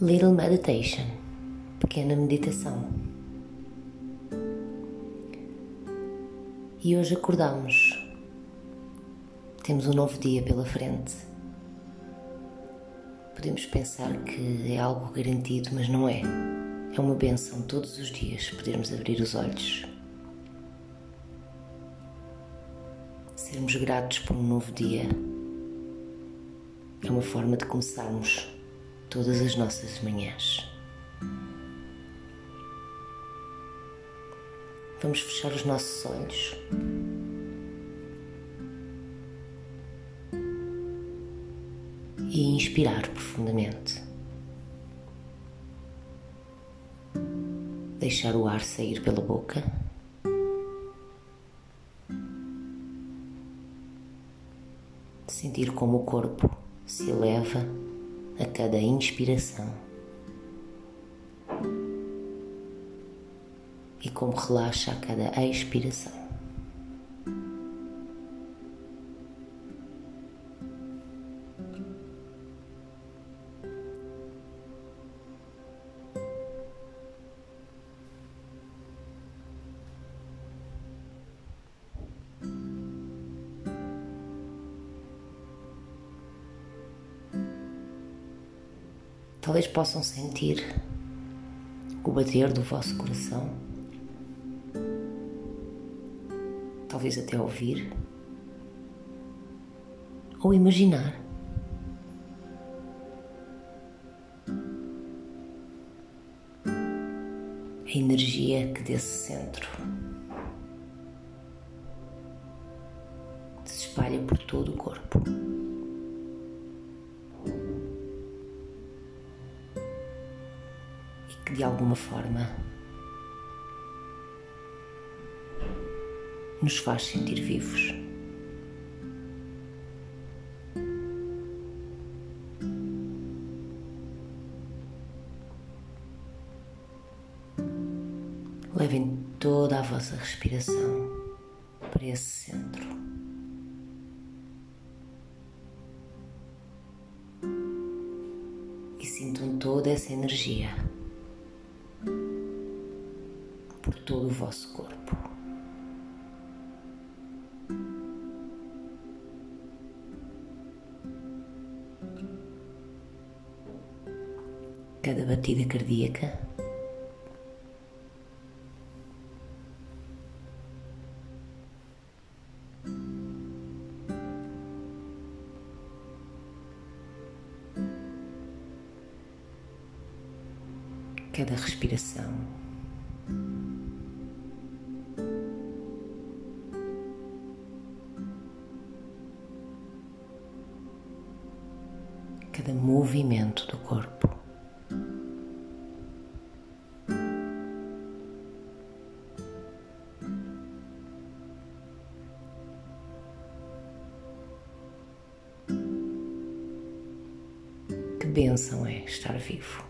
Little Meditation Pequena Meditação E hoje acordamos. Temos um novo dia pela frente. Podemos pensar que é algo garantido, mas não é. É uma benção todos os dias podermos abrir os olhos. Sermos gratos por um novo dia é uma forma de começarmos todas as nossas manhãs. Vamos fechar os nossos olhos. E inspirar profundamente. Deixar o ar sair pela boca. Sentir como o corpo se eleva a cada inspiração e como relaxa a cada expiração. Talvez possam sentir o bater do vosso coração, talvez até ouvir ou imaginar. A energia que desse centro se espalha por todo o corpo. Que de alguma forma nos faz sentir vivos. Levem toda a vossa respiração para esse centro. E sintam toda essa energia por todo o vosso corpo. Cada batida cardíaca cada respiração. Cada movimento do corpo. Que bênção é estar vivo.